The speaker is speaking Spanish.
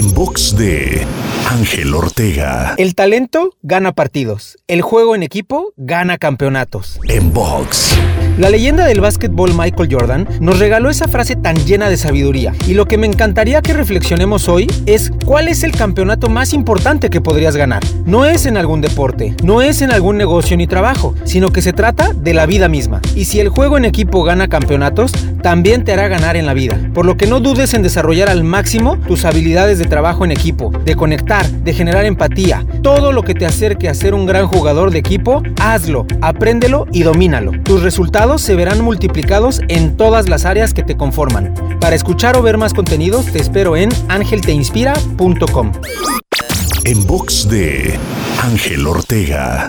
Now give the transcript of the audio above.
En box de Ángel Ortega. El talento gana partidos. El juego en equipo gana campeonatos. En box. La leyenda del básquetbol Michael Jordan nos regaló esa frase tan llena de sabiduría. Y lo que me encantaría que reflexionemos hoy es cuál es el campeonato más importante que podrías ganar. No es en algún deporte, no es en algún negocio ni trabajo, sino que se trata de la vida misma. Y si el juego en equipo gana campeonatos, también te hará ganar en la vida. Por lo que no dudes en desarrollar al máximo tus habilidades de trabajo en equipo, de conectar, de generar empatía. Todo lo que te acerque a ser un gran jugador de equipo, hazlo, apréndelo y domínalo. Tus resultados se verán multiplicados en todas las áreas que te conforman. Para escuchar o ver más contenidos, te espero en angelteinspira.com. En box de Ángel Ortega.